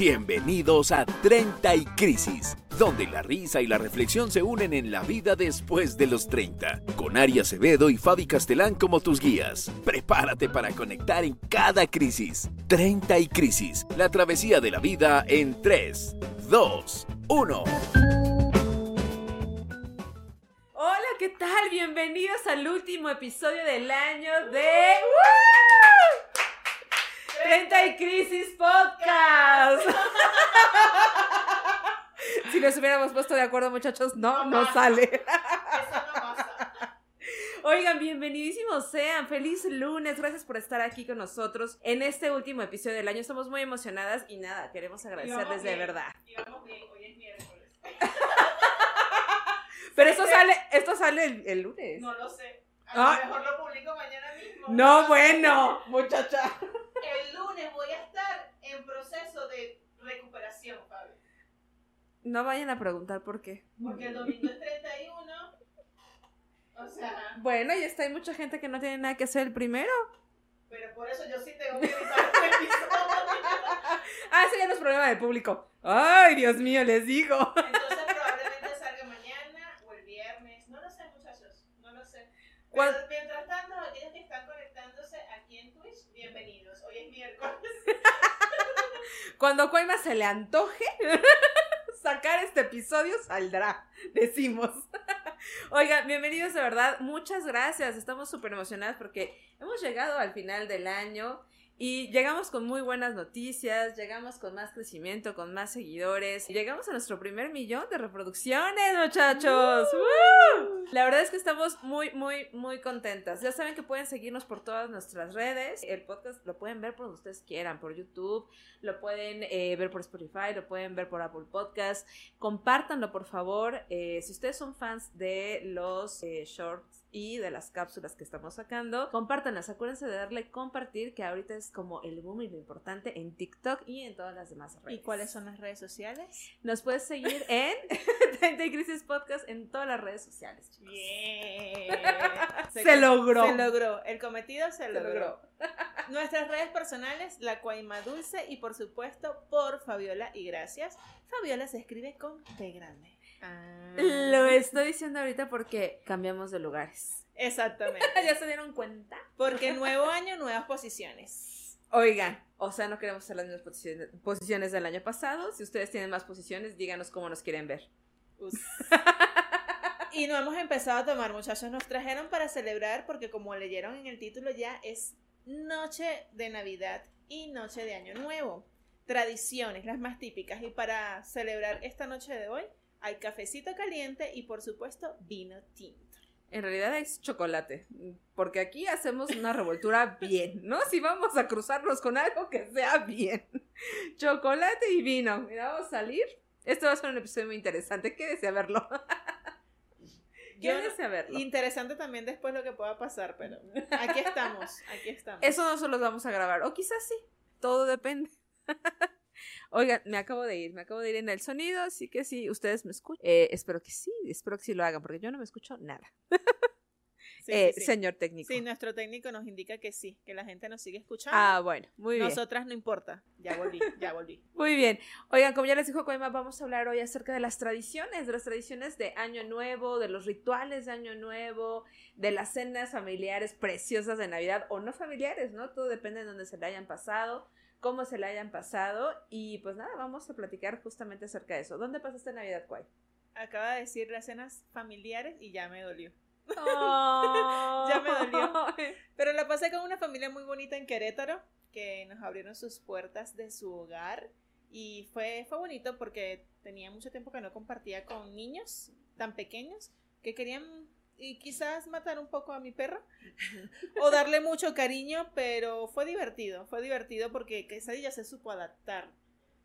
Bienvenidos a 30 y Crisis, donde la risa y la reflexión se unen en la vida después de los 30, con Ari Acevedo y Fabi Castelán como tus guías. Prepárate para conectar en cada crisis. 30 y Crisis, la travesía de la vida en 3, 2, 1. Hola, ¿qué tal? Bienvenidos al último episodio del año de 30 y Crisis Podcast. si nos hubiéramos puesto de acuerdo, muchachos, no, no, sale. Eso no pasa. Oigan, bienvenidísimos sean. Feliz lunes. Gracias por estar aquí con nosotros en este último episodio del año. Estamos muy emocionadas y nada, queremos agradecerles de verdad. Íbamos bien, hoy es miércoles. Pero esto sale, esto sale el, el lunes. No lo sé. A Ah. lo mejor lo publico mañana mismo. No, bueno, muchacha. El lunes voy a estar en proceso de recuperación, Fabi. No vayan a preguntar por qué. Porque el domingo es 31. O sea, Bueno, y está, hay mucha gente que no tiene nada que hacer el primero. pero por eso yo sí tengo que editar este episodio. Ah, ese ya no es problema del público. Ay, Dios mío, les digo. Entonces probablemente salga mañana o el viernes. No lo sé, muchachos. No lo sé. Pero ¿Cuál- mientras tanto, aquellos que están conectándose aquí en Twitch, bienvenidos. Hoy es miércoles. Cuando a Cuaima se le antoje sacar este episodio, saldrá, decimos. Oigan, bienvenidos de verdad. Muchas gracias. Estamos súper emocionadas porque hemos llegado al final del año. Y llegamos con muy buenas noticias, llegamos con más crecimiento, con más seguidores. y Llegamos a nuestro primer millón de reproducciones, muchachos. ¡Woo! La verdad es que estamos muy, muy, muy contentas. Ya saben que pueden seguirnos por todas nuestras redes. El podcast lo pueden ver por donde ustedes quieran, por YouTube, lo pueden eh, ver por Spotify, lo pueden ver por Apple Podcast. Compártanlo, por favor. Eh, si ustedes son fans de los eh, shorts y de las cápsulas que estamos sacando, compártanlas. Acuérdense de darle compartir, que ahorita es como el boom y lo importante en TikTok y en todas las demás redes. ¿Y cuáles son las redes sociales? Nos puedes seguir en 30 y Crisis Podcast en todas las redes sociales. chicos. Se logró. Se logró. El cometido se, Se logró. logró. Nuestras redes personales, La Cuaima Dulce y por supuesto por Fabiola y gracias. Fabiola se escribe con P grande. Ah. Lo estoy diciendo ahorita porque cambiamos de lugares. Exactamente. ¿Ya se dieron cuenta? Porque nuevo año, nuevas posiciones. Oigan, o sea, no queremos hacer las mismas posiciones, posiciones del año pasado. Si ustedes tienen más posiciones, díganos cómo nos quieren ver. Y no hemos empezado a tomar, muchachos. Nos trajeron para celebrar porque como leyeron en el título ya es noche de Navidad y noche de Año Nuevo. Tradiciones, las más típicas. Y para celebrar esta noche de hoy hay cafecito caliente y por supuesto vino tinto. En realidad es chocolate, porque aquí hacemos una revoltura bien, ¿no? Si vamos a cruzarnos con algo que sea bien. Chocolate y vino. Mira, vamos a salir. Esto va a ser un episodio muy interesante. Quédese a verlo. Quédese a verlo. Interesante también después lo que pueda pasar, pero aquí estamos, aquí estamos. Eso no se los vamos a grabar. O quizás sí. Todo depende. Oigan, me acabo de ir, me acabo de ir en el sonido, así que sí, ustedes me escuchan. Eh, espero que sí, espero que sí lo hagan, porque yo no me escucho nada. Sí, Eh, sí, sí. Señor técnico. Sí, nuestro técnico nos indica que sí, que la gente nos sigue escuchando. Ah, bueno, muy bien. Nosotras no importa. Ya volví, ya volví. Muy bien. Oigan, como ya les dijo Coima, vamos a hablar hoy acerca de las tradiciones, de las tradiciones de Año Nuevo, de los rituales de Año Nuevo, de las cenas familiares preciosas de Navidad o no familiares, ¿no? Todo depende de dónde se le hayan pasado, cómo se le hayan pasado y pues nada, vamos a platicar justamente acerca de eso. ¿Dónde pasaste Navidad, Cuay? Acaba de decir las cenas familiares y ya me dolió. ya me dolió. Pero la pasé con una familia muy bonita en Querétaro, que nos abrieron sus puertas de su hogar. Y fue, fue bonito porque tenía mucho tiempo que no compartía con niños tan pequeños que querían y quizás matar un poco a mi perro o darle mucho cariño, pero fue divertido, fue divertido porque Quesadilla se supo adaptar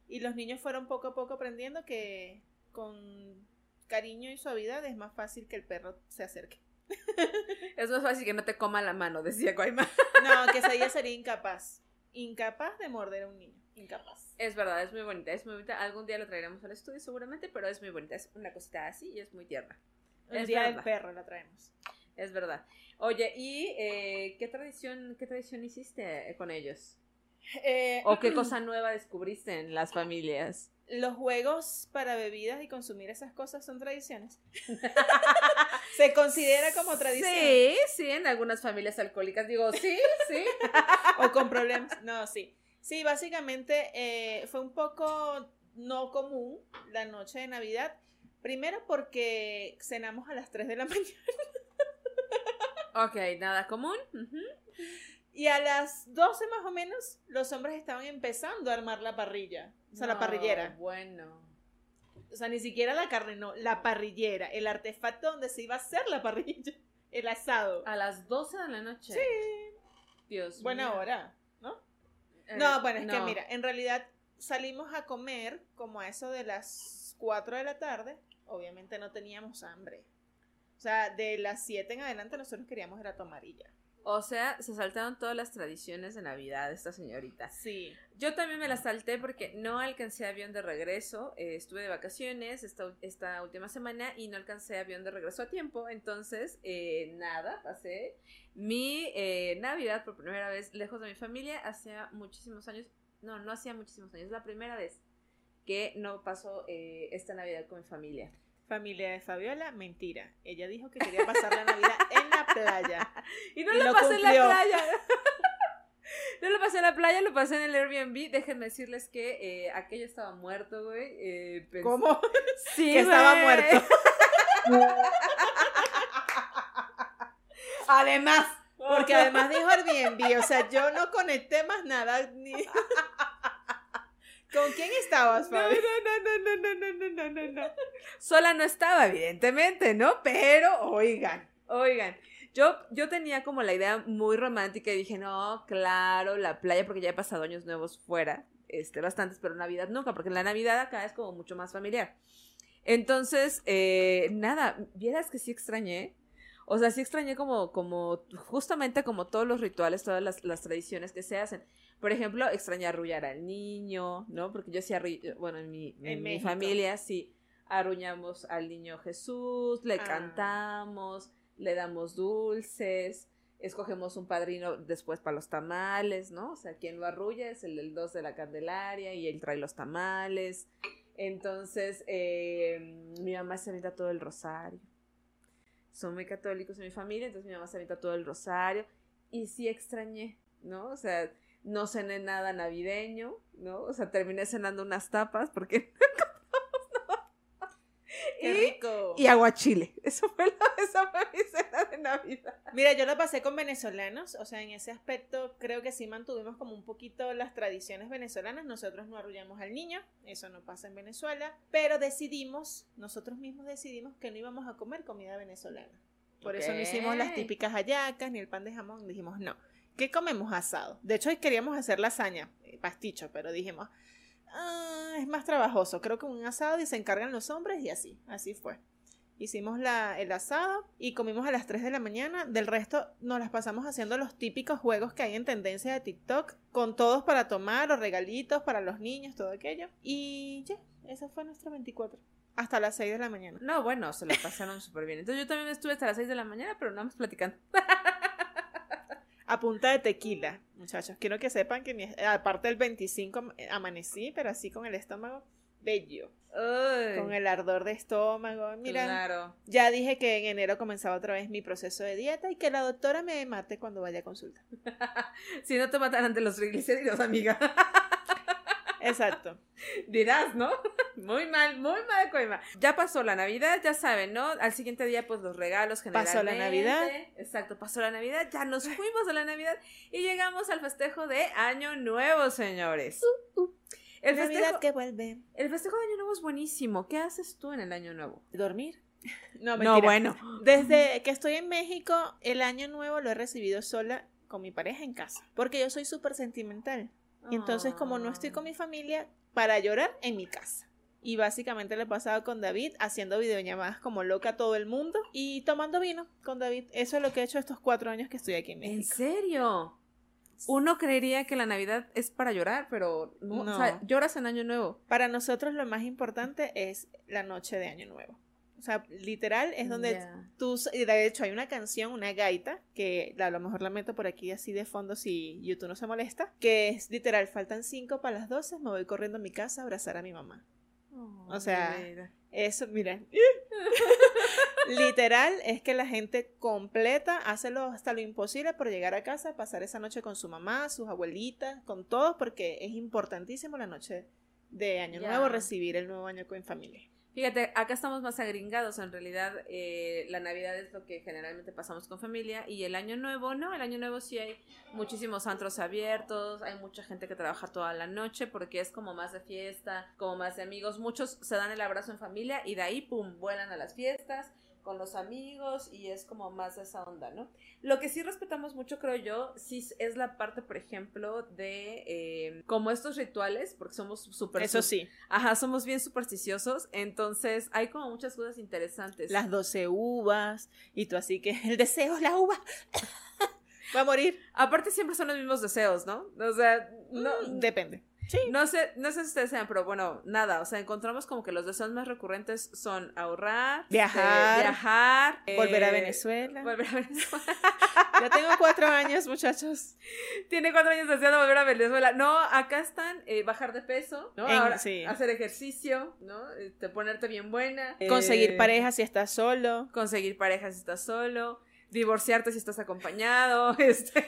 y los niños fueron poco a poco aprendiendo que con cariño y suavidad es más fácil que el perro se acerque. Es más fácil que no te coma la mano, decía Coima. No, Quesadilla sería incapaz, incapaz de morder a un niño, incapaz. Es verdad, es muy bonita, es muy bonita. Algún día lo traeremos al estudio seguramente, pero es muy bonita. Es una cosita así y es muy tierna. El Es día verdad. del perro la traemos. Es verdad. Oye, ¿y eh, qué tradición qué tradición hiciste con ellos? Eh, ¿O qué cosa nueva descubriste en las familias? los juegos para bebidas y consumir esas cosas son tradiciones. Se considera como tradición. Sí, sí, en algunas familias alcohólicas digo, sí, sí. O con problemas. No, sí. Sí, básicamente eh, fue un poco no común la noche de Navidad. Primero porque cenamos a las 3 de la mañana. Ok, nada común. Y a las 12 más o menos, los hombres estaban empezando a armar la parrilla. O sea, la parrillera. Bueno. O sea, ni siquiera la carne, no, la parrillera. El artefacto donde se iba a hacer la parrilla. El asado. A las 12 de la noche. Sí. Dios Buena hora, ¿no? Eh, No, bueno, es que mira, en realidad salimos a comer como a eso de las 4 de la tarde. Obviamente no teníamos hambre. O sea, de las 7 en adelante nosotros queríamos era tomar y ya. O sea, se saltaron todas las tradiciones de Navidad esta señorita. Sí. Yo también me la salté porque no alcancé avión de regreso. eh, estuve de vacaciones esta, esta última semana y no alcancé avión de regreso a tiempo. Entonces, eh, nada, pasé mi eh, Navidad por primera vez lejos de mi familia. Hacía muchísimos años. No, no hacía muchísimos años. Es la primera vez que no paso eh, esta Navidad con mi familia. Familia de Fabiola, mentira. Ella dijo que quería pasar la Navidad en la playa. Y no Y lo, lo pasé en la playa. no lo pasé en la playa, lo pasé en el Airbnb. Déjenme decirles que eh, aquello estaba muerto, güey. Eh, ¿Cómo? Sí, que estaba muerto. Además. Porque además dijo Airbnb, o sea, yo no conecté más nada. Ni... ¿Con quién estabas, Fabi? no, no, no, no, no, no, no, no, no. Sola no estaba, evidentemente, ¿no? Pero, oigan, oigan. Yo, yo tenía como la idea muy romántica y dije, no, claro, la playa, porque ya he pasado años nuevos fuera, este, bastantes, pero Navidad nunca, porque la Navidad acá es como mucho más familiar. Entonces, eh, nada, vieras que sí extrañé. O sea, sí extrañé como, como, justamente como todos los rituales, todas las, las tradiciones que se hacen. Por ejemplo, extrañé arrullar al niño, ¿no? Porque yo sí arru- bueno, en mi, en En mi México. familia sí arruñamos al niño Jesús, le Ah. cantamos, le damos dulces, escogemos un padrino después para los tamales, ¿no? O sea, quien lo arrulla es el del 2 de la Candelaria y él trae los tamales. Entonces, eh, mi mamá se avienta todo el rosario. Son muy católicos en mi familia, entonces mi mamá se avienta todo el rosario. Y sí extrañé, ¿no? O sea, no cené nada navideño, ¿no? O sea, terminé cenando unas tapas porque... ¡Qué y, rico! y aguachile. Eso fue, la, esa fue mi cena de Navidad. Mira, yo la pasé con venezolanos, o sea, en ese aspecto creo que sí mantuvimos como un poquito las tradiciones venezolanas. Nosotros no arrullamos al niño, eso no pasa en Venezuela, pero decidimos, nosotros mismos decidimos que no íbamos a comer comida venezolana. Por eso no hicimos las típicas hallacas ni el pan de jamón, dijimos no. ¿Qué comemos asado? De hecho, hoy queríamos hacer lasaña, eh, pasticho, pero dijimos, "Ah, es más trabajoso. Creo que un asado y se encargan los hombres y así, así fue. Hicimos la, el asado y comimos a las 3 de la mañana. Del resto nos las pasamos haciendo los típicos juegos que hay en tendencia de TikTok, con todos para tomar o regalitos para los niños, todo aquello. Y ya, esa fue nuestra 24. Hasta las 6 de la mañana. No, bueno, se la pasaron súper bien. Entonces yo también estuve hasta las 6 de la mañana, pero nada más platicando. A punta de tequila, muchachos. Quiero que sepan que mi- aparte del 25 am- amanecí, pero así con el estómago bello. Con el ardor de estómago. Mira, Claro. ya dije que en enero comenzaba otra vez mi proceso de dieta y que la doctora me mate cuando vaya a consulta. Si no te mataran de los triglicéridos, amiga. Exacto. Dirás, ¿no? Muy mal, muy mal, Coima. Ya pasó la Navidad, ya saben, ¿no? Al siguiente día, pues los regalos generalmente. Pasó la Navidad. Exacto, pasó la Navidad, ya nos fuimos de la Navidad y llegamos al festejo de Año Nuevo, señores. El Navidad festejo, que vuelve. el festejo de Año Nuevo es buenísimo. ¿Qué haces tú en el Año Nuevo? ¿Dormir? No, No, bueno. Desde que estoy en México, el año nuevo lo he recibido sola con mi pareja en casa. Porque yo soy súper sentimental. Y entonces, como no estoy con mi familia, para llorar en mi casa. Y básicamente le he pasado con David haciendo videollamadas como loca a todo el mundo y tomando vino con David. Eso es lo que he hecho estos cuatro años que estoy aquí en ¿En México. serio? Uno creería que la Navidad es para llorar, pero no. No. O sea, lloras en Año Nuevo. Para nosotros lo más importante es la noche de año nuevo. O sea, literal es donde tú, y de hecho hay una canción, una gaita, que a lo mejor la meto por aquí así de fondo si YouTube no se molesta, que es literal, faltan 5 para las 12, me voy corriendo a mi casa a abrazar a mi mamá. O sea, mira. Eso, mira. Literal es que la gente completa hace lo, hasta lo imposible por llegar a casa, pasar esa noche con su mamá, sus abuelitas, con todos, porque es importantísimo la noche de Año. Nuevo recibir el nuevo año con familia. Fíjate, acá estamos más agringados. En realidad, eh, la Navidad es lo que generalmente pasamos con familia. Y el Año Nuevo, no, el Año Nuevo sí hay muchísimos antros abiertos. Hay mucha gente que trabaja toda la noche porque es como más de fiesta, como más de amigos. Muchos se dan el abrazo en familia y de ahí, pum, vuelan a las fiestas con los amigos y es como más de esa onda, ¿no? Lo que sí respetamos mucho, creo yo, sí es la parte, por ejemplo, de eh, como estos rituales, porque somos súper... Eso sí, Ajá, somos bien supersticiosos, entonces hay como muchas cosas interesantes. las 12 uvas, y tú así que el deseo es la uva. Va a morir. Aparte siempre son los mismos deseos, ¿no? O sea, no, Mm, depende. Sí. no sé, no sé si ustedes sean, pero bueno, nada, o sea, encontramos como que los deseos más recurrentes son ahorrar, Viajar, eh, viajar, Volver a eh, Venezuela. Volver a Venezuela. Ya tengo cuatro años, muchachos. Tiene cuatro años deseando volver a Venezuela. No, acá están eh, bajar de peso, ¿no? En- Ahora, sí. hacer ejercicio, ¿no? Este, ponerte bien buena. Conseguir eh, pareja si estás solo. conseguir pareja si estás solo, divorciarte si estás acompañado, este,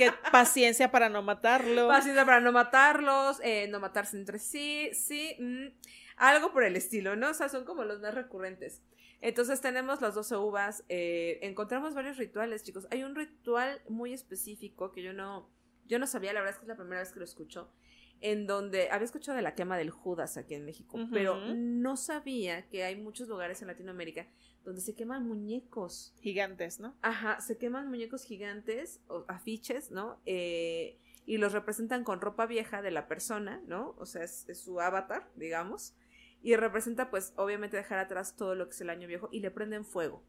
Que paciencia para no matarlo. paciencia para no matarlos, eh, no matarse entre sí, sí, mm, algo por el estilo, ¿no? O sea, son como los más recurrentes. Entonces tenemos las 12 uvas, eh, encontramos varios rituales, chicos. Hay un ritual muy específico que yo no, yo no sabía, la verdad es que es la primera vez que lo escucho, en donde había escuchado de la quema del Judas aquí en México, pero no sabía que hay muchos lugares en Latinoamérica donde se queman muñecos. Gigantes, ¿no? Ajá, se queman muñecos gigantes o afiches, ¿no? Eh, y los representan con ropa vieja de la persona, ¿no? O sea, es, es su avatar, digamos. Y representa, pues, obviamente dejar atrás todo lo que es el año viejo y le prenden fuego.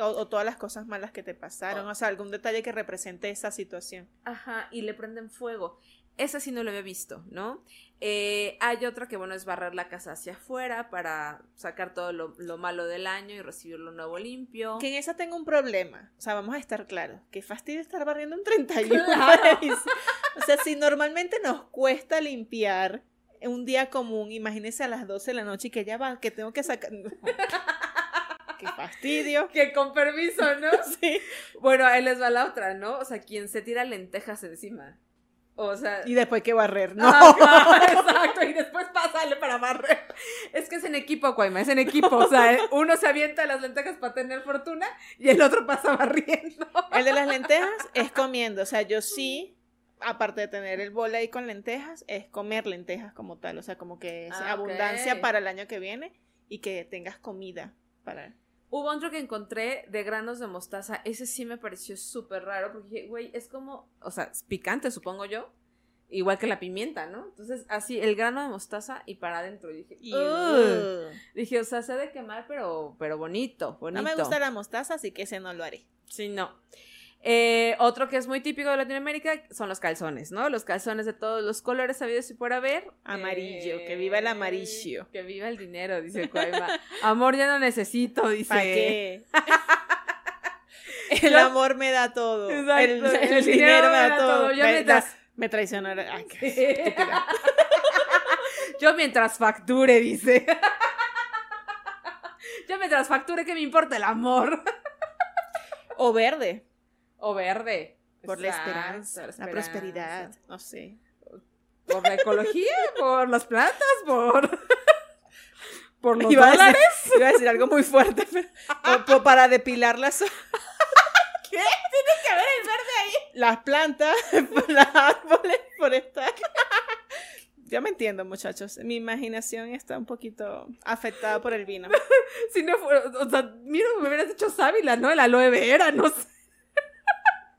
O, o todas las cosas malas que te pasaron. Oh. O sea, algún detalle que represente esa situación. Ajá, y le prenden fuego. Esa sí no lo había visto, ¿no? Eh, hay otra que, bueno, es barrer la casa hacia afuera para sacar todo lo, lo malo del año y recibir lo nuevo limpio. Que en esa tengo un problema. O sea, vamos a estar claros. Qué fastidio estar barriendo un 31. Claro. o sea, si normalmente nos cuesta limpiar un día común, imagínense a las 12 de la noche y que ya va, que tengo que sacar. Qué fastidio. Que con permiso, ¿no? Sí. Bueno, ahí les va la otra, ¿no? O sea, quien se tira lentejas encima. O sea. Y después que barrer. No. Ajá, exacto, y después pásale para barrer. Es que es en equipo, Cuaima, es en equipo. O sea, eh, uno se avienta las lentejas para tener fortuna y el otro pasa barriendo. El de las lentejas es comiendo. O sea, yo sí, aparte de tener el bol ahí con lentejas, es comer lentejas como tal. O sea, como que es Ah, abundancia para el año que viene y que tengas comida para. Hubo otro que encontré de granos de mostaza. Ese sí me pareció súper raro porque dije, güey, es como, o sea, es picante, supongo yo. Igual que la pimienta, ¿no? Entonces, así, el grano de mostaza y para adentro. Y dije. Ugh. Dije, o sea, se ha de quemar, pero, pero bonito, bonito. No me gusta la mostaza, así que ese no lo haré. Sí, no. Eh, otro que es muy típico de Latinoamérica son los calzones, ¿no? Los calzones de todos los colores sabidos y por haber. Amarillo, que viva el amarillo. Que viva el dinero, dice Coima. Amor ya no necesito, dice. ¿Para qué? el Yo- amor me da todo. Exacto, El, el dinero me da todo. Yo me, mientras, da- me. Ay, qué estúpida. yo mientras facture, dice. Yo mientras facture, que me importa el amor? O verde, O verde. por la esperanza, la, esperanza. prosperidad. No sé. Por la ecología, por las plantas, por. Por los Iba a, dólares. decir, iba a decir algo muy fuerte, pero po- para depilar las, ¿Qué? Tiene que haber el verde ahí. las plantas, los árboles forestales. Ya me entiendo, muchachos. Mi imaginación está un poquito afectada por el vino. Si no fuera, o sea, mira, me hubieras dicho sábila, ¿no? El aloe vera, no sé.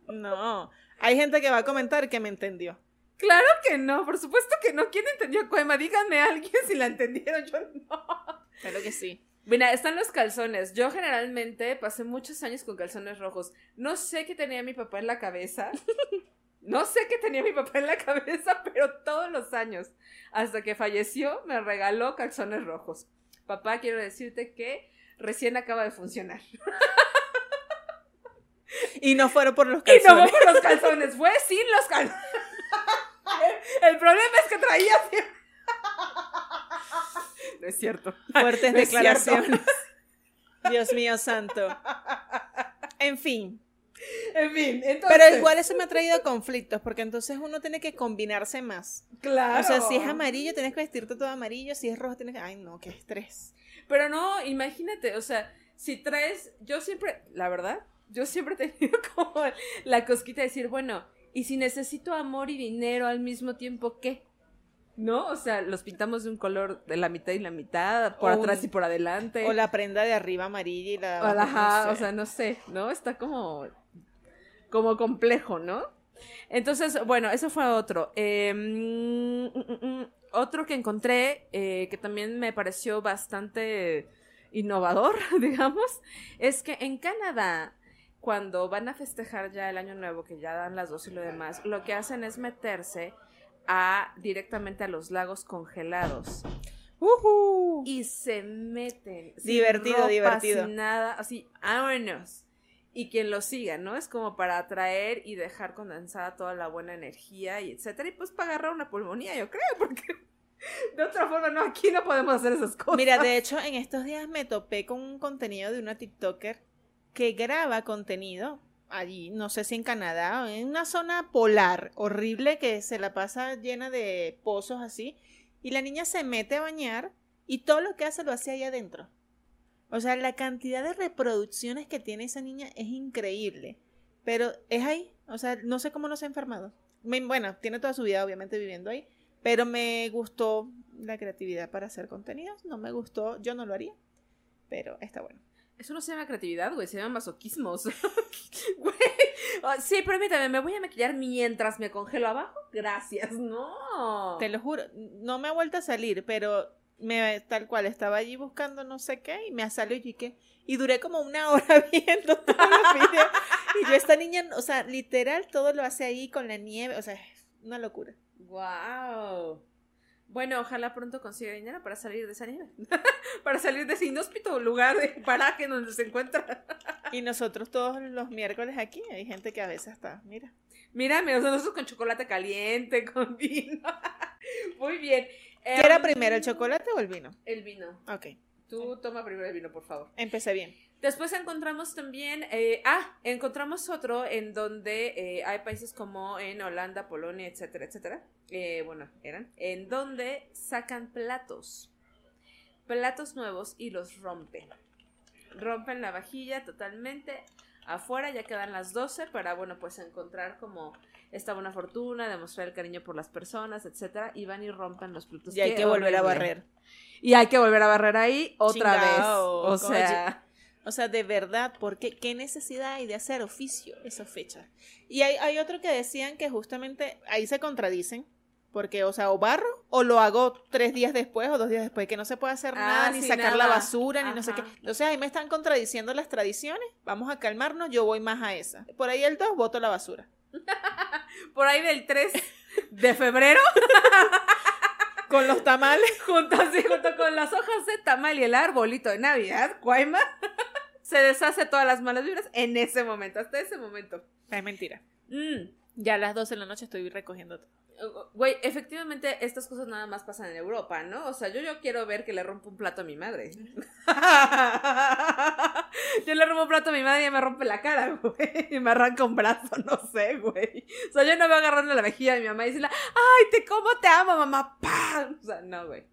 No. Hay gente que va a comentar que me entendió. Claro que no, por supuesto que no. ¿Quién entendió Cuema? Díganme a alguien si la entendieron, yo no. Claro que sí. Mira, están los calzones. Yo generalmente pasé muchos años con calzones rojos. No sé qué tenía mi papá en la cabeza. No sé qué tenía mi papá en la cabeza, pero todos los años, hasta que falleció, me regaló calzones rojos. papá, quiero decirte que recién acaba de funcionar. Y no fueron por los Y no calzones. fue por los calzones, fue sin los calzones. El problema es que traía... No es cierto. Fuertes No declaraciones. Dios mío santo. En fin. En fin, entonces... Pero igual eso me ha traído conflictos, porque entonces uno tiene que combinarse más. Claro. O sea, si es amarillo, tienes que vestirte todo amarillo. Si es rojo, tienes que. Ay, no, qué estrés. Pero no, imagínate, o sea, si traes, yo siempre, la verdad, yo siempre he tenido como la cosquita de decir, bueno, y si necesito amor y dinero al mismo tiempo, ¿qué? ¿No? O sea, los pintamos de un color de la mitad y la mitad, por O atrás un- y por adelante. O la prenda de arriba amarilla y la. O la- ajá, no o sea, no sé, ¿no? Está como, como complejo, ¿no? Entonces, bueno, eso fue otro. Eh, mm, mm, mm, otro que encontré, eh, que también me pareció bastante innovador, digamos, es que en Canadá, cuando van a festejar ya el año nuevo, que ya dan las dos y lo demás, lo que hacen es meterse a directamente a los lagos congelados Ujú. y se meten. sin Divertido, ropa, divertido. Sin nada, así, vámonos. Y quien lo siga, ¿no? Es como para atraer y dejar condensada toda la buena energía y etcétera. Y pues para agarrar una pulmonía, yo creo, porque de otra forma, no, aquí no podemos hacer esas cosas. Mira, de hecho, en estos días me topé con un contenido de una TikToker que graba contenido allí, no sé si en Canadá, en una zona polar horrible que se la pasa llena de pozos así, y la niña se mete a bañar y todo lo que hace lo hace ahí adentro. O sea, la cantidad de reproducciones que tiene esa niña es increíble, pero es ahí, o sea, no sé cómo no se ha enfermado. Bueno, tiene toda su vida obviamente viviendo ahí, pero me gustó la creatividad para hacer contenidos. No me gustó, yo no lo haría. Pero está bueno. Eso no se llama creatividad, güey, se llama masoquismo. o sea, güey. Ah, Sí, permítame, ¿me voy a maquillar mientras me congelo abajo? Gracias, no. Te lo juro, no me ha vuelto a salir, pero me tal cual estaba allí buscando no sé qué y me ha salido y que y duré como una hora viendo todos los videos y yo esta niña, o sea, literal todo lo hace ahí con la nieve, o sea, es una locura. Wow. Bueno, ojalá pronto consiga dinero para salir de esa nieve. para salir de ese inhóspito lugar de paraje donde se encuentra. Y nosotros todos los miércoles aquí hay gente que a veces está, mira. Sea, nosotros con chocolate caliente, con vino. Muy bien. ¿Qué era Em, primero, el chocolate o el vino? El vino. Ok, Tú toma primero el vino, por favor. empecé bien. Después encontramos también, eh, ah, encontramos otro en donde eh, hay países como en Holanda, Polonia, etcétera, etcétera. Eh, bueno, eran, en donde sacan platos, platos nuevos y los rompen. Rompen la vajilla totalmente. Afuera ya quedan las 12 para, bueno, pues encontrar como esta buena fortuna, demostrar el cariño por las personas, etcétera. Y van y rompen los platos. Y hay que volver a barrer. Y hay que volver a barrer ahí otra vez. O sea... O sea, de verdad, ¿por qué? ¿Qué necesidad hay de hacer oficio esa fecha? Y hay, hay otro que decían que justamente ahí se contradicen, porque, o sea, o barro o lo hago tres días después o dos días después, que no se puede hacer Ah, nada, ni sacar la nada. basura, ni no sé qué. Ajá. Entonces ahí me están contradiciendo las tradiciones, vamos a calmarnos, yo voy más a esa. Por ahí el 2, voto la basura. por ahí del 3 de febrero, Con los tamales. junto, así, junto con las hojas de tamal y el arbolito de Navidad, Guayma, se deshace todas las malas vibras en ese momento, hasta ese momento. Es mentira. Mm. Ya a las 12 de la noche estoy recogiendo todo. Güey, efectivamente estas cosas nada más pasan en Europa, ¿no? O sea, yo, yo quiero ver que le rompo un plato a mi madre. yo le rompo un plato a mi madre y me rompe la cara, güey. Y me arranca un brazo, no sé, güey. O sea, yo no voy agarrando la mejilla de mi mamá y decirle, ay, te como te amo, mamá. ¡Pam! O sea, no, güey.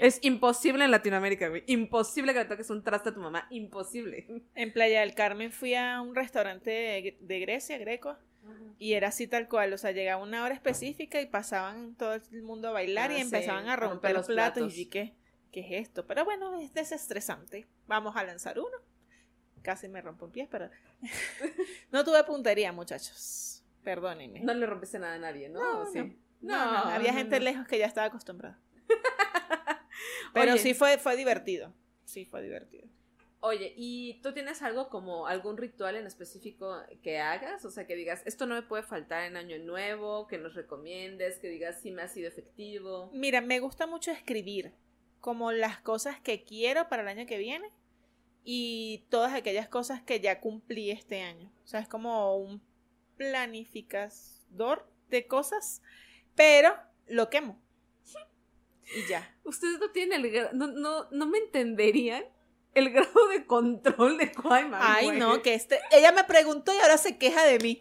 Es imposible en Latinoamérica, güey. Imposible que le toques un traste a tu mamá. Imposible. En Playa del Carmen fui a un restaurante de, de Grecia, greco, y era así tal cual, o sea, llegaba una hora específica y pasaban todo el mundo a bailar Ah, y sí, empezaban a romper romper los platos, platos. y yo, ¿qué, ¿qué es esto? Pero bueno, es desestresante. Vamos a lanzar uno. Casi me rompo un pie, pero no tuve puntería, muchachos. Perdónenme. No le rompiste nada a nadie, ¿no? No, ¿O sí? no. No, no, había gente lejos que ya estaba acostumbrada. Pero Oye. sí fue, fue divertido. Sí fue divertido. Oye, ¿y tú tienes algo como algún ritual en específico que hagas? O sea, que digas, esto no me puede faltar en Año Nuevo, que nos recomiendes, que digas, sí me ha sido efectivo. Mira, me gusta mucho escribir como las cosas que quiero para el año que viene y todas aquellas cosas que ya cumplí este año. O sea, es como un planificador de cosas, pero lo quemo. Y ya. Ustedes no tienen el no, no, no me entenderían el grado de control de Quaiman. Ay, güey. no, que este. Ella me preguntó y ahora se queja de mí.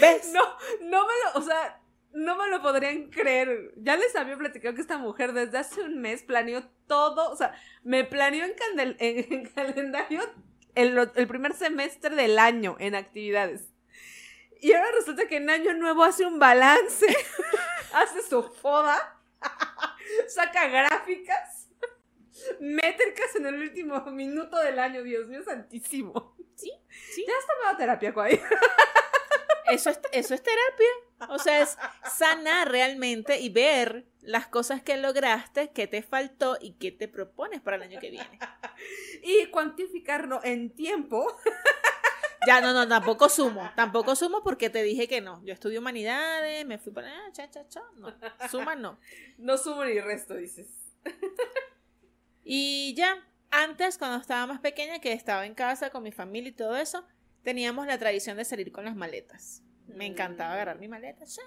¿Ves? No, no me lo, o sea, no me lo podrían creer. Ya les había platicado que esta mujer desde hace un mes planeó todo, o sea, me planeó en, candel- en- en calendario el, el primer semestre del año en actividades. Y ahora resulta que en Año Nuevo hace un balance, hace su foda, saca gráficas, métricas en el último minuto del año, Dios mío santísimo. Sí, sí. Ya está tomando terapia, Kwai. Eso es, eso es terapia. O sea, es sanar realmente y ver las cosas que lograste, qué te faltó y qué te propones para el año que viene. Y cuantificarlo en tiempo Ya, no, no, tampoco sumo. Tampoco sumo porque te dije que no. Yo estudio humanidades, me fui para. Ah, cha, cha, cha. No. Suma no. No sumo ni resto, dices. Y ya, antes, cuando estaba más pequeña, que estaba en casa con mi familia y todo eso, teníamos la tradición de salir con las maletas. Me encantaba agarrar mi maleta, ¡cha!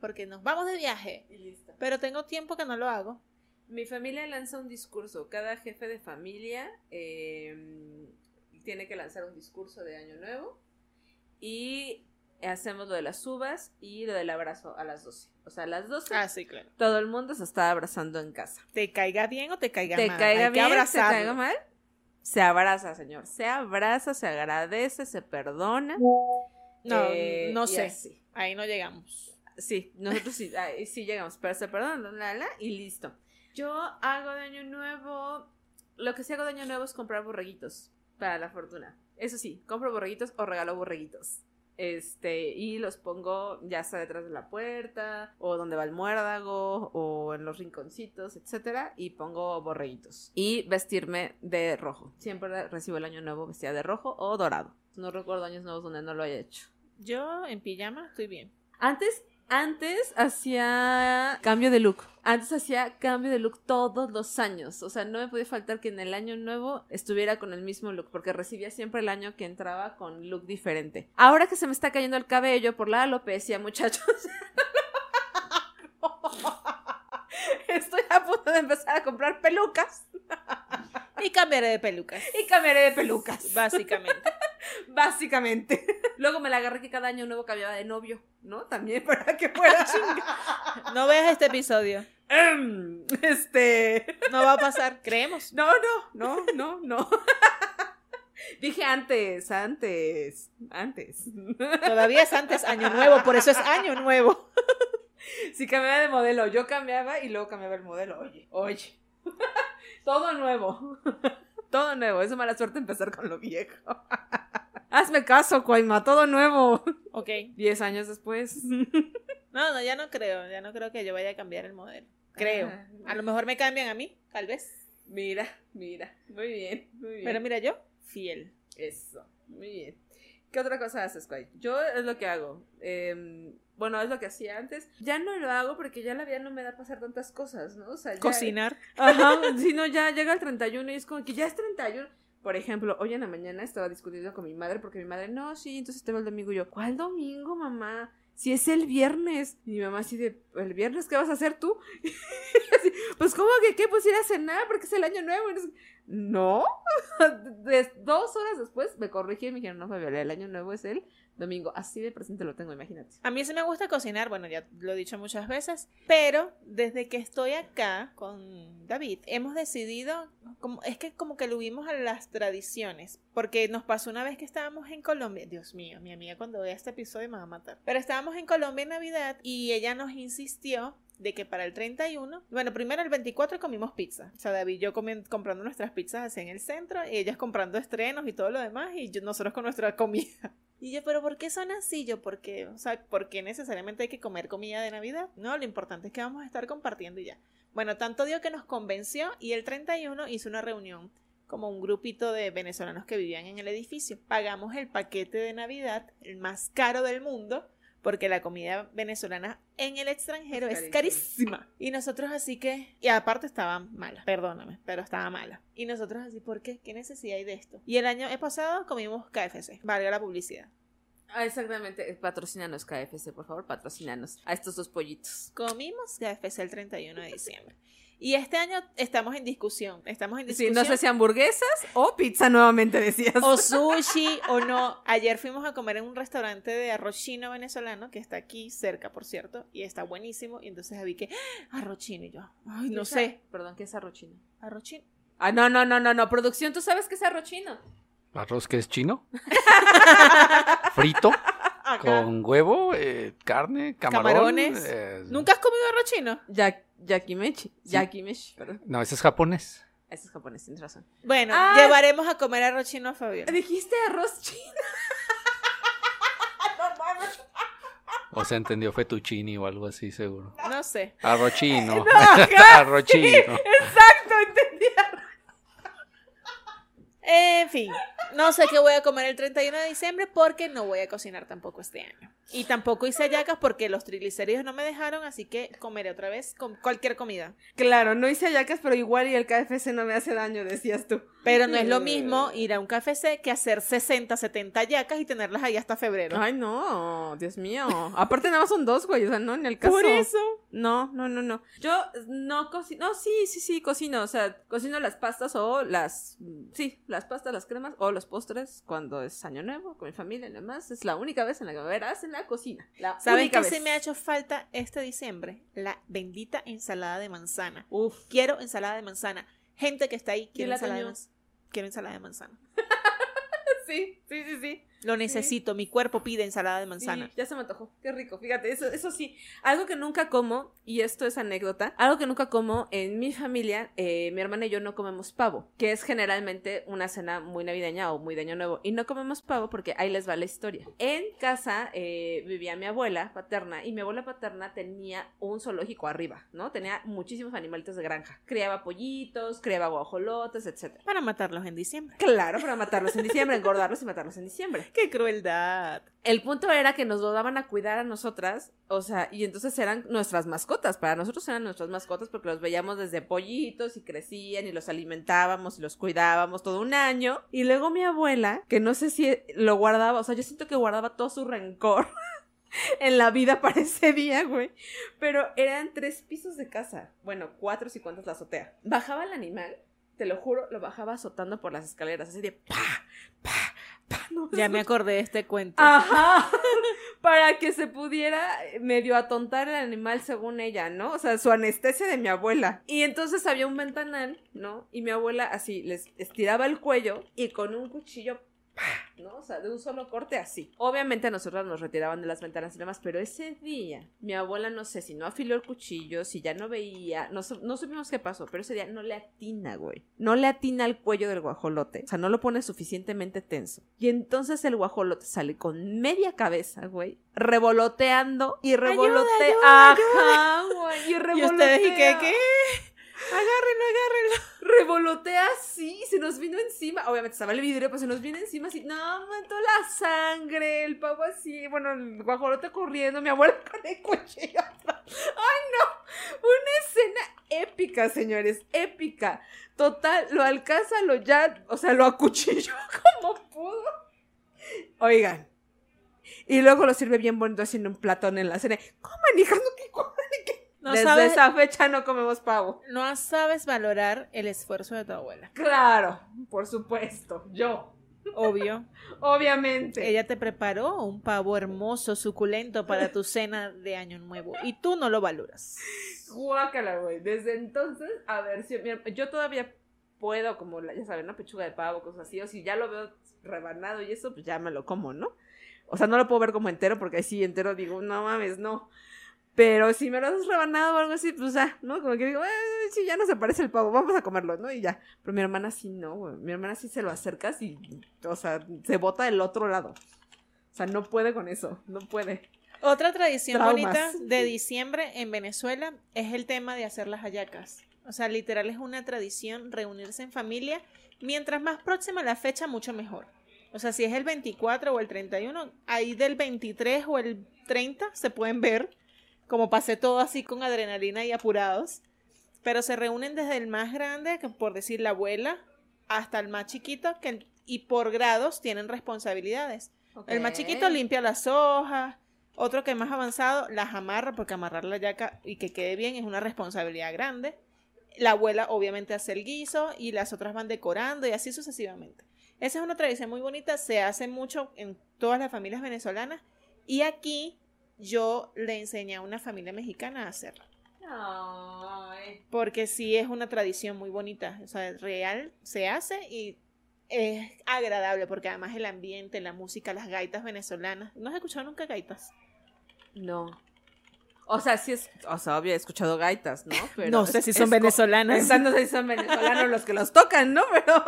porque nos vamos de viaje. Y listo. Pero tengo tiempo que no lo hago. Mi familia lanza un discurso. Cada jefe de familia eh, tiene que lanzar un discurso de Año Nuevo. Y hacemos lo de las uvas y lo del abrazo a las 12. O sea, a las 12 Ah, sí, claro. todo el mundo se está abrazando en casa. Te caiga bien o te caiga Te mal. caiga Hay que bien, te abrazarlo. caiga mal. Se abraza, señor. Se abraza, se agradece, se perdona. No, Eh, no sé. así. Ahí no llegamos. Sí, nosotros sí, ahí sí llegamos, pero se perdona, la, la, y listo. Yo hago de año nuevo, lo que sí hago de año nuevo es comprar borreguitos para la fortuna. Eso sí, compro borreguitos o regalo borreguitos. Este, y los pongo ya sea detrás de la puerta, o donde va el muérdago, o en los rinconcitos, etcétera, y pongo borreguitos. Y vestirme de rojo. Siempre recibo el año nuevo vestida de rojo o dorado. No recuerdo años nuevos donde no lo haya hecho. Yo en pijama estoy bien. Antes, antes hacía cambio de look. Antes hacía cambio de look todos los años. O sea, no me podía faltar que en el año nuevo estuviera con el mismo look, porque recibía siempre el año que entraba con look diferente. Ahora que se me está cayendo el cabello por la alopecia, muchachos. Estoy a punto de empezar a comprar pelucas Y cambiaré de pelucas. y cambiaré de pelucas. Básicamente. Básicamente. Luego me la agarré que cada año nuevo cambiaba de novio, ¿no? También para que fuera chinga. No veas este episodio. Em, este. No va a pasar, creemos. No, no, no, no, no. Dije antes, antes, antes. Todavía es antes año nuevo, por eso es año nuevo. Si cambiaba de modelo, yo cambiaba y luego cambiaba el modelo. Oye, oye. Todo nuevo. Todo nuevo. Es mala suerte empezar con lo viejo. Hazme caso, Cuaima, todo nuevo. Ok. Diez años después. No, no, ya no creo. Ya no creo que yo vaya a cambiar el modelo. Creo. Ah. A lo mejor me cambian a mí, tal vez. Mira, mira. Muy bien, muy bien. Pero mira, yo, fiel. Eso, muy bien. ¿Qué otra cosa haces, Kwai? Yo es lo que hago. Eh, bueno, es lo que hacía antes. Ya no lo hago porque ya la vida no me da hacer tantas cosas, ¿no? O sea, ya- Cocinar. Ajá, si no, ya llega el 31 y es como que ya es 31. Por ejemplo, hoy en la mañana estaba discutiendo con mi madre porque mi madre, no, sí, entonces te va el domingo. Y yo, ¿cuál domingo, mamá? Si es el viernes. Y mi mamá así de, ¿el viernes qué vas a hacer tú? Así, pues, ¿cómo que qué? Pues ir a cenar porque es el año nuevo. No dos horas después me corrigí y me dijeron, no, Fabiola, el año nuevo es el domingo. Así de presente lo tengo, imagínate. A mí sí me gusta cocinar, bueno, ya lo he dicho muchas veces, pero desde que estoy acá con David, hemos decidido, como, es que como que lo vimos a las tradiciones, porque nos pasó una vez que estábamos en Colombia, Dios mío, mi amiga cuando vea este episodio me va a matar, pero estábamos en Colombia en Navidad y ella nos insistió de que para el 31, bueno, primero el 24 comimos pizza. O sea, David y yo comprando nuestras pizzas así en el centro, y ellas comprando estrenos y todo lo demás, y yo- nosotros con nuestra comida. Y yo, pero ¿por qué son así? Yo, ¿por qué? O sea, ¿por necesariamente hay que comer comida de Navidad? No, lo importante es que vamos a estar compartiendo y ya. Bueno, tanto dio que nos convenció y el 31 hizo una reunión como un grupito de venezolanos que vivían en el edificio. Pagamos el paquete de Navidad, el más caro del mundo, porque la comida venezolana en el extranjero Es es carísima. Y nosotros así que, y aparte estaba mala, perdóname, pero estaba mala. Y nosotros así, ¿por qué? ¿Qué necesidad hay de esto? Y el año pasado comimos KFC, valga la publicidad. Ah, exactamente. Patrocínanos KFC, por favor, patrocínanos a estos dos pollitos. Comimos KFC el 31 de diciembre. Y este año estamos en discusión, estamos en Sí, discusión. no sé si hamburguesas o pizza nuevamente decías. o sushi o no. Ayer fuimos a comer en un restaurante de arroz chino venezolano que está aquí cerca, por cierto, y está buenísimo. Y entonces vi que ¡Ah! arroz chino y yo, ay, no sé, Perdón, ¿qué es arroz chino? arroz chino. Ah, no, no, no, no, no. Producción, ¿tú sabes qué es arroz chino? Arroz que es chino. Frito. Con huevo, eh, carne, camarón. Camarones. eh, ¿Nunca has comido arroz chino? Ya, yakimechi. Yakimeshi, perdón. No, ese es japonés. Ese es japonés, tienes razón. Bueno, Ah. llevaremos a comer arroz chino a Fabiola. Dijiste arroz chino. O se entendió fettuccini o algo así, seguro. No sé. Arroz chino. ajá, Arroz chino. Exacto, entendí. En fin, no sé qué voy a comer el 31 de diciembre porque no voy a cocinar tampoco este año. Y tampoco hice hallacas porque los triglicéridos no me dejaron, así que comeré otra vez con cualquier comida. Claro, no hice hallacas, pero igual y el KFC no me hace daño, decías tú. Pero no es lo mismo ir a un KFC que hacer 60, 70 hallacas y tenerlas ahí hasta febrero. Ay, no, Dios mío. Aparte nada más son dos, güey, o sea, no, en el caso. Por eso. No, no, no, no. Yo no cocino, no, sí, sí, sí, cocino, o sea, cocino las pastas o las, mm, sí, las pastas, las cremas o los postres cuando es año nuevo con mi familia y demás. Es la única vez en la que me verás en la cocina. La ¿Saben qué se me ha hecho falta este diciembre? La bendita ensalada de manzana. Uf. Quiero ensalada de manzana. Gente que está ahí, quiero la ensalada de. Quiero ensalada de manzana. Sí, sí, sí, sí. Lo necesito, mi cuerpo pide ensalada de manzana. Sí, ya se me antojó. Qué rico. Fíjate, eso, eso sí. Algo que nunca como, y esto es anécdota, algo que nunca como en mi familia, eh, mi hermana y yo no comemos pavo, que es generalmente una cena muy navideña o muy de año nuevo. Y no comemos pavo porque ahí les va la historia. En casa eh, vivía mi abuela paterna y mi abuela paterna tenía un zoológico arriba, ¿no? Tenía muchísimos animalitos de granja. Criaba pollitos, criaba guajolotes, etc. Para matarlos en diciembre. Claro, para matarlos en diciembre, engordarlos y matarlos en diciembre. ¡Qué crueldad! El punto era que nos lo daban a cuidar a nosotras, o sea, y entonces eran nuestras mascotas. Para nosotros eran nuestras mascotas porque los veíamos desde pollitos y crecían y los alimentábamos y los cuidábamos todo un año. Y luego mi abuela, que no sé si lo guardaba, o sea, yo siento que guardaba todo su rencor en la vida para ese día, güey. Pero eran tres pisos de casa. Bueno, cuatro si cuentas la azotea. Bajaba el animal, te lo juro, lo bajaba azotando por las escaleras, así de pa, Ya me acordé de este cuento. Ajá. Para que se pudiera medio atontar el animal según ella, ¿no? O sea, su anestesia de mi abuela. Y entonces había un ventanal, ¿no? Y mi abuela así les estiraba el cuello y con un cuchillo, ¡pah! ¿No? O sea, de un solo corte así. Obviamente a nosotros nos retiraban de las ventanas y demás, pero ese día mi abuela no sé si no afiló el cuchillo, si ya no veía, no, no supimos qué pasó, pero ese día no le atina, güey. No le atina al cuello del guajolote. O sea, no lo pone suficientemente tenso. Y entonces el guajolote sale con media cabeza, güey, revoloteando y revolotea. ayuda, Ajá, güey. Y ¿Y revolotea. ustedes y qué? ¿Qué? Agárrenlo, agárrenlo. Revolotea así, se nos vino encima. Obviamente estaba el vidrio, pues se nos vino encima así. No, mató la sangre, el pavo así, bueno, el guajolote corriendo, mi abuela con el cuchillo. ¡Ay, no! Una escena épica, señores, épica. Total, lo alcanza, lo ya, o sea, lo acuchilló como pudo. Oigan. Y luego lo sirve bien bonito haciendo un platón en la cena. Coman, hijas, no No Desde sabes, esa fecha no comemos pavo. no sabes valorar el esfuerzo de tu abuela. Claro, por supuesto. Yo. Obvio. Obviamente. Ella te preparó un pavo hermoso, suculento para tu cena de Año Nuevo y tú no lo valoras. Guácala, güey. Desde entonces, a ver si. mira, yo todavía puedo, como ya saben, una pechuga de pavo, cosas así. O si ya lo veo rebanado y eso, pues ya me lo como, ¿no? O sea, no lo puedo ver como entero, porque así entero digo, no mames, no. Pero si me lo has rebanado o algo así, pues ya, ¿no? Como que digo, eh, sí, ya no se parece el pavo, vamos a comerlo, ¿no? Y ya. Pero mi hermana sí no, güey. Mi hermana sí se lo acercas y, o sea, se bota del otro lado. O sea, no puede con eso, no puede. Otra tradición Traumas. bonita de diciembre en Venezuela es el tema de hacer las hallacas. O sea, literal es una tradición reunirse en familia. Mientras más próxima la fecha, mucho mejor. O sea, si es el 24 o el 31, ahí del 23 o el 30 se pueden ver como pasé todo así con adrenalina y apurados. Pero se reúnen desde el más grande, que por decir la abuela, hasta el más chiquito, que, y por grados tienen responsabilidades. El más chiquito limpia las hojas, otro que es más avanzado las amarra, porque amarrar la yaca y que quede bien es una responsabilidad grande. La abuela obviamente hace el guiso y las otras van decorando y así sucesivamente. Esa es una tradición muy bonita, se hace mucho en todas las familias venezolanas y aquí yo le enseñé a una familia mexicana a hacerlo. Ay. Porque sí es una tradición muy bonita, o sea, real, se hace y es agradable porque además el ambiente, la música, las gaitas venezolanas. ¿No has escuchado nunca gaitas? No. O sea, sí es, o sea, obvio he escuchado gaitas, ¿no? Pero no sé si son venezolanas. Sé si son venezolanos los que los tocan, ¿no? Pero,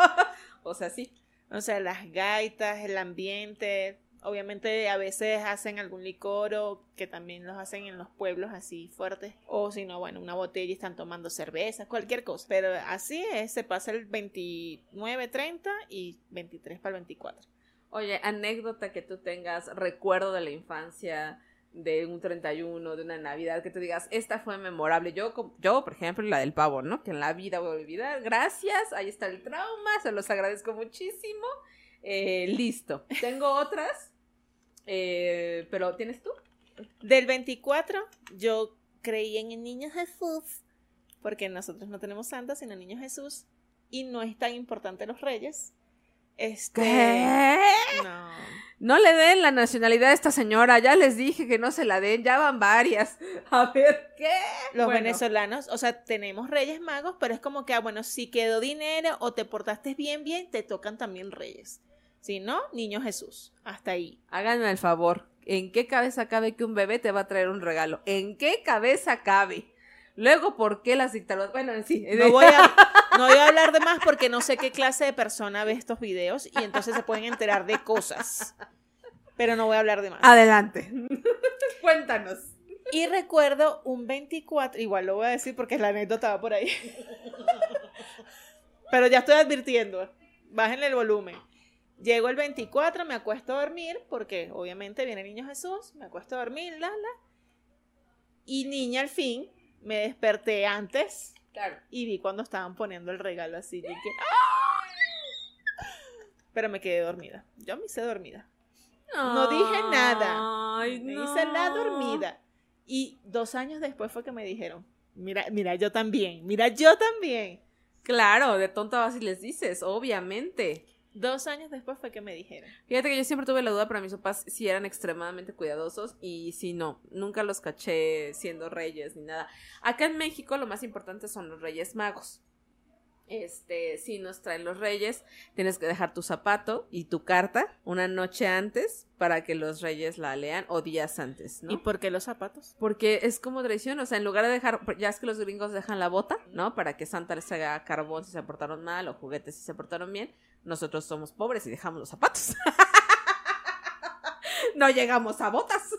o sea, sí. O sea, las gaitas, el ambiente. Obviamente a veces hacen algún licor o que también los hacen en los pueblos así fuertes. O si no, bueno, una botella y están tomando cerveza, cualquier cosa. Pero así es, se pasa el 29, 30 y 23 para el 24. Oye, anécdota que tú tengas, recuerdo de la infancia, de un 31, de una Navidad, que tú digas, esta fue memorable. Yo, yo, por ejemplo, la del pavo, ¿no? Que en la vida voy a olvidar. Gracias, ahí está el trauma, se los agradezco muchísimo. Eh, listo. Tengo otras, eh, pero ¿tienes tú? Del 24 yo creí en el niño Jesús, porque nosotros no tenemos santa, sino niño Jesús, y no es tan importante los reyes. Este, No. No le den la nacionalidad a esta señora, ya les dije que no se la den, ya van varias. A ver, ¿qué? Los Bueno, venezolanos, o sea, tenemos reyes magos, pero es como que, ah, bueno, si quedó dinero o te portaste bien, bien, te tocan también reyes. Si no, niño Jesús. Hasta ahí. Háganme el favor, ¿en qué cabeza cabe que un bebé te va a traer un regalo? ¿En qué cabeza cabe? Luego, ¿por qué las dictaduras? Bueno, en sí. No voy, a, no voy a hablar de más porque no sé qué clase de persona ve estos videos y entonces se pueden enterar de cosas. Pero no voy a hablar de más. Adelante. Cuéntanos. Y recuerdo un 24, igual lo voy a decir porque la anécdota va por ahí. Pero ya estoy advirtiendo, bájenle el volumen. Llego el 24, me acuesto a dormir porque obviamente viene el niño Jesús, me acuesto a dormir, la, la. Y niña al fin, me desperté antes Claro. y vi cuando estaban poniendo el regalo así. y que, ¡ah! Pero me quedé dormida. Yo me hice dormida. No dije nada. Ay, Me no. hice la dormida. Y dos años después fue que me dijeron, mira, mira, yo también, mira, yo también. Claro, de tonta vas y les dices, obviamente. Dos años después fue que me dijeron. Fíjate que yo siempre tuve la duda, pero mis papás sí eran extremadamente cuidadosos y sí no, nunca los caché siendo reyes ni nada. Acá en México lo más importante son los reyes magos. Este, si nos traen los reyes, tienes que dejar tu zapato y tu carta una noche antes para que los reyes la lean o días antes, ¿no? ¿Y por qué los zapatos? Porque es como tradición, o sea, en lugar de dejar, ya es que los gringos dejan la bota, ¿no? Para que Santa les haga carbón si se portaron mal o juguetes si se portaron bien. Nosotros somos pobres y dejamos los zapatos. no llegamos a botas.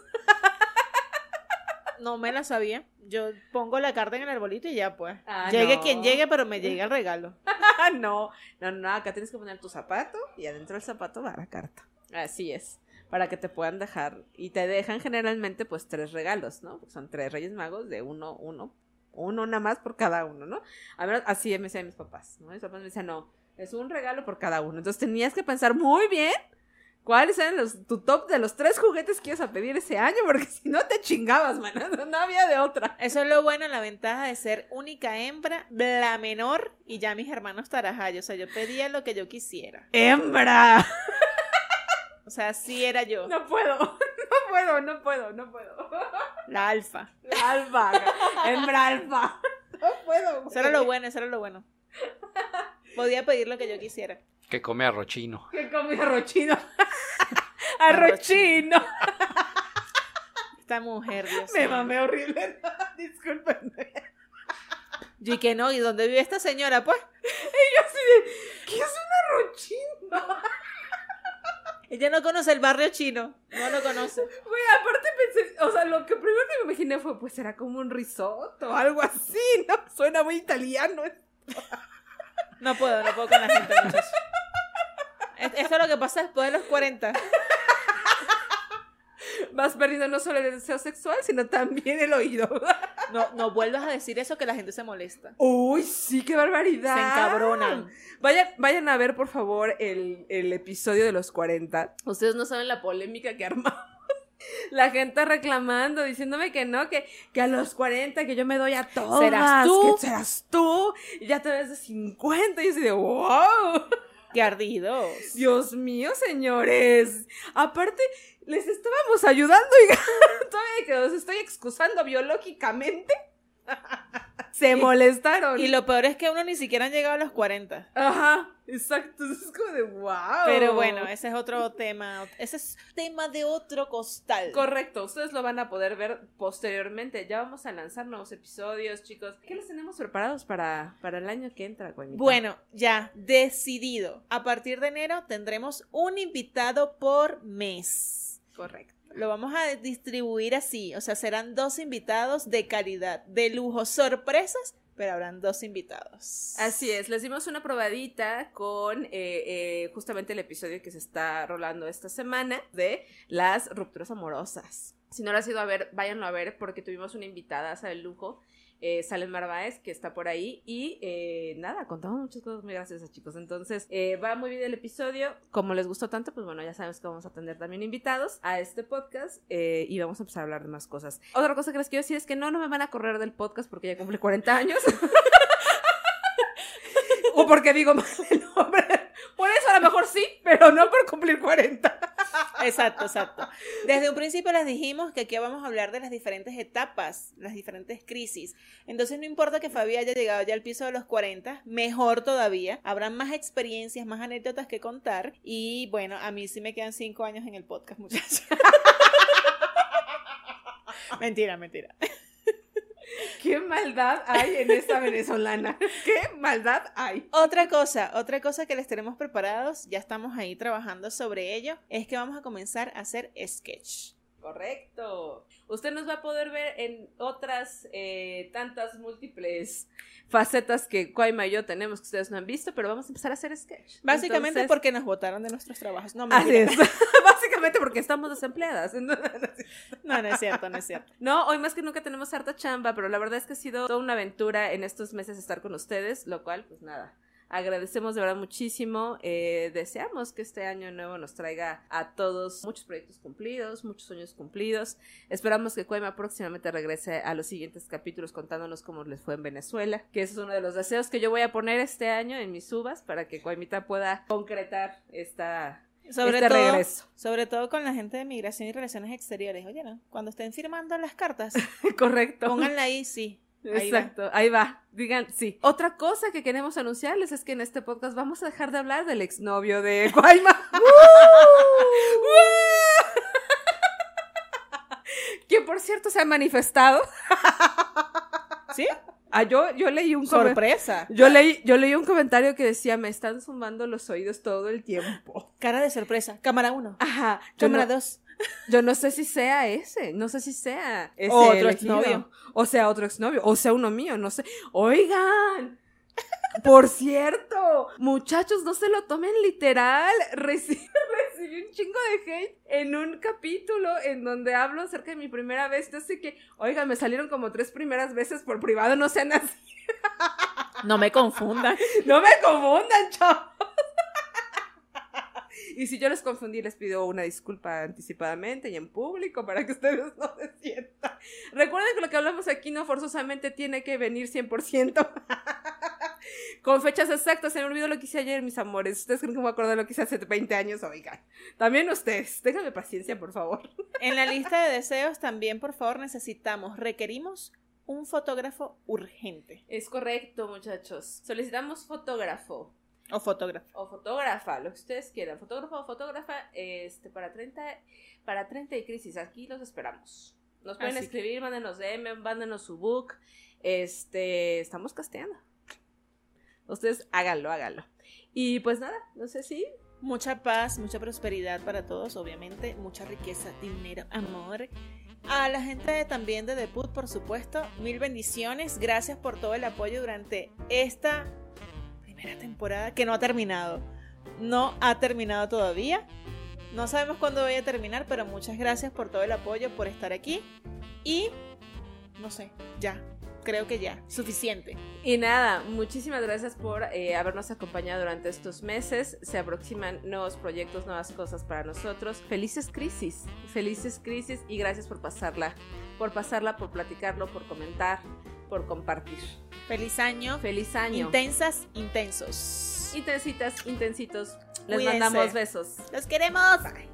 No me la sabía. Yo pongo la carta en el arbolito y ya pues. Ah, llegue no. quien llegue, pero me llega el regalo. no, no, no, acá tienes que poner tu zapato y adentro del zapato va la carta. Así es. Para que te puedan dejar. Y te dejan generalmente, pues, tres regalos, ¿no? Son tres reyes magos de uno, uno, uno nada más por cada uno, ¿no? A menos así me decían mis papás, ¿no? Mis papás me decían, no, es un regalo por cada uno. Entonces tenías que pensar muy bien cuáles eran los, tu top de los tres juguetes que ibas a pedir ese año, porque si no te chingabas, man. No, había de otra. Eso es lo bueno, la ventaja de ser única hembra, la menor, y ya mis hermanos tarajayos. O sea, yo pedía lo que yo quisiera. ¡Hembra! O sea, sí era yo, No puedo, no puedo, no puedo, no puedo. la alfa. La alfa, hembra alfa. No puedo. Eso era lo bueno, eso era lo bueno. Podía pedir lo que yo quisiera. Que come arrochino. Que come arrochino. Arrochino. Esta mujer, Dios Me mamé horrible. Discúlpenme. Yo y que no, ¿y dónde vive esta señora? Pues Yo así de, ¿qué es un arrochino? ella no conoce el barrio chino, no lo conoce. Güey, aparte pensé, o sea, lo que primero que me imaginé fue, pues será como un risotto, algo así, ¿no? Suena muy italiano. No puedo, no puedo con la gente, muchachos. Es- Esto es lo que pasa después de los 40. vas perdiendo no solo el deseo sexual, sino también el oído. No, no vuelvas a decir eso que la gente se molesta. Uy, sí, qué barbaridad. Se encabronan. Vayan, vayan a ver, por favor, el, el episodio de los 40. Ustedes no saben la polémica que armamos. La gente reclamando, diciéndome que no, que, que a los 40, que yo me doy a todas. ¿Serás tú? Que serás tú. Y ya te ves de 50. Y yo así de, wow. ¡Qué ardidos! Dios mío, señores. Aparte, les estábamos ayudando y todavía que los estoy excusando biológicamente. Se molestaron. Y lo peor es que uno ni siquiera han llegado a los 40. Ajá, exacto. Es como de wow. Pero bueno, ese es otro tema. Ese es tema de otro costal. Correcto, ustedes lo van a poder ver posteriormente. Ya vamos a lanzar nuevos episodios, chicos. ¿Qué les tenemos preparados para, para el año que entra, Juanita? Bueno, ya, decidido. A partir de enero tendremos un invitado por mes. correcto. Lo vamos a distribuir así, o sea, serán dos invitados de calidad, de lujo, sorpresas, pero habrán dos invitados. Así es, les dimos una probadita con eh, eh, justamente el episodio que se está rolando esta semana de las rupturas amorosas. Si no lo has ido a ver, váyanlo a ver porque tuvimos una invitada de lujo eh, Marváez, que está por ahí. Y eh, nada, contamos muchas cosas muy graciosas, chicos. Entonces, eh, va muy bien el episodio. Como les gustó tanto, pues bueno, ya sabes que vamos a tener también invitados a este podcast eh, y vamos a empezar a hablar de más cosas. Otra cosa que les quiero decir es que no, no me van a correr del podcast porque ya cumple 40 años. o porque digo mal el nombre. Por eso a lo mejor sí, pero no por cumplir 40. Exacto, exacto. Desde un principio les dijimos que aquí vamos a hablar de las diferentes etapas, las diferentes crisis. Entonces no importa que Fabi haya llegado ya al piso de los 40, mejor todavía. Habrán más experiencias, más anécdotas que contar. Y bueno, a mí sí me quedan cinco años en el podcast, muchachos. mentira, mentira. ¿Qué maldad hay en esta venezolana? ¿Qué maldad hay? Otra cosa, otra cosa que les tenemos preparados, ya estamos ahí trabajando sobre ello, es que vamos a comenzar a hacer sketch. Correcto. Usted nos va a poder ver en otras eh, tantas múltiples facetas que Cuaima y yo tenemos que ustedes no han visto, pero vamos a empezar a hacer sketch. Básicamente Entonces- porque nos votaron de nuestros trabajos. No, Así es. Porque estamos desempleadas. no, no es cierto, no es cierto. No, hoy más que nunca tenemos harta chamba, pero la verdad es que ha sido toda una aventura en estos meses estar con ustedes, lo cual, pues nada. Agradecemos de verdad muchísimo. eh, deseamos que este año nuevo nos traiga a todos muchos proyectos cumplidos, muchos sueños cumplidos. Esperamos que Cuema próximamente regrese a los siguientes capítulos contándonos cómo les fue en Venezuela, que ese es uno de los deseos que yo voy a poner este año en mis uvas para que Cuemita pueda concretar esta, Sobre este todo, regreso. sobre todo con la gente de Migración y Relaciones Exteriores. Oye, ¿no? Cuando estén firmando las cartas, Correcto. pónganla ahí, sí. Ahí va. Exacto, ahí va. Digan, sí. Otra cosa que queremos anunciarles es que en este podcast vamos a dejar de hablar del exnovio de Guayma. que por cierto se ha manifestado. ¿Sí? Ah, yo, yo leí un comentario. Sorpresa. Yo leí, yo leí un comentario que decía, me están zumbando los oídos todo el tiempo. Cara de sorpresa. Cámara 1. Ajá. Cámara no, 2. yo no sé si sea ese, no sé si sea ese Otro exnovio. O sea, otro exnovio, o sea, uno mío, no sé. Oigan, por cierto, muchachos, no se lo tomen literal. Reci- Recibí un chingo de hate en un capítulo en donde hablo acerca de mi primera vez. Yo sé que, oigan, me salieron como tres primeras veces por privado, no sean así. No me confundan. No me confundan, chavos. Y si yo les confundí, les pido una disculpa anticipadamente y en público para que ustedes no se sientan. Recuerden que lo que hablamos aquí no forzosamente tiene que venir 100%. Con fechas exactas, se me olvidó lo que hice ayer, mis amores. ¿Ustedes creen que me voy a acordar de lo que hice hace 20 años? Oigan, también ustedes, ténganme paciencia, por favor. En la lista de deseos también, por favor, necesitamos, requerimos un fotógrafo urgente. Es correcto, muchachos. Solicitamos fotógrafo. O fotógrafo. o fotógrafa, lo que ustedes quieran, fotógrafo o fotógrafa, este, para 30, para 30 y crisis, aquí los esperamos. Nos pueden Así que- escribir, mándenos DM, mándenos su book, este, estamos casteando. Ustedes háganlo, háganlo. Y pues nada, no sé si Mucha paz, mucha prosperidad para todos, obviamente. Mucha riqueza, dinero, amor. A la gente también de The Put, por supuesto. Mil bendiciones. Gracias por todo el apoyo durante esta primera temporada que no ha terminado. No ha terminado todavía. No sabemos cuándo voy a terminar, pero muchas gracias por todo el apoyo, por estar aquí. Y no sé, ya, creo que ya, suficiente. Y nada, muchísimas gracias por eh, habernos acompañado durante estos meses. Se aproximan nuevos proyectos, nuevas cosas para nosotros. Felices crisis, felices crisis y gracias por pasarla, por pasarla, por platicarlo, por comentar, por compartir. Feliz año. Feliz año. Intensas, intensos. Intensitas, intensitos. Les Cuídense. mandamos besos. Los queremos. Bye.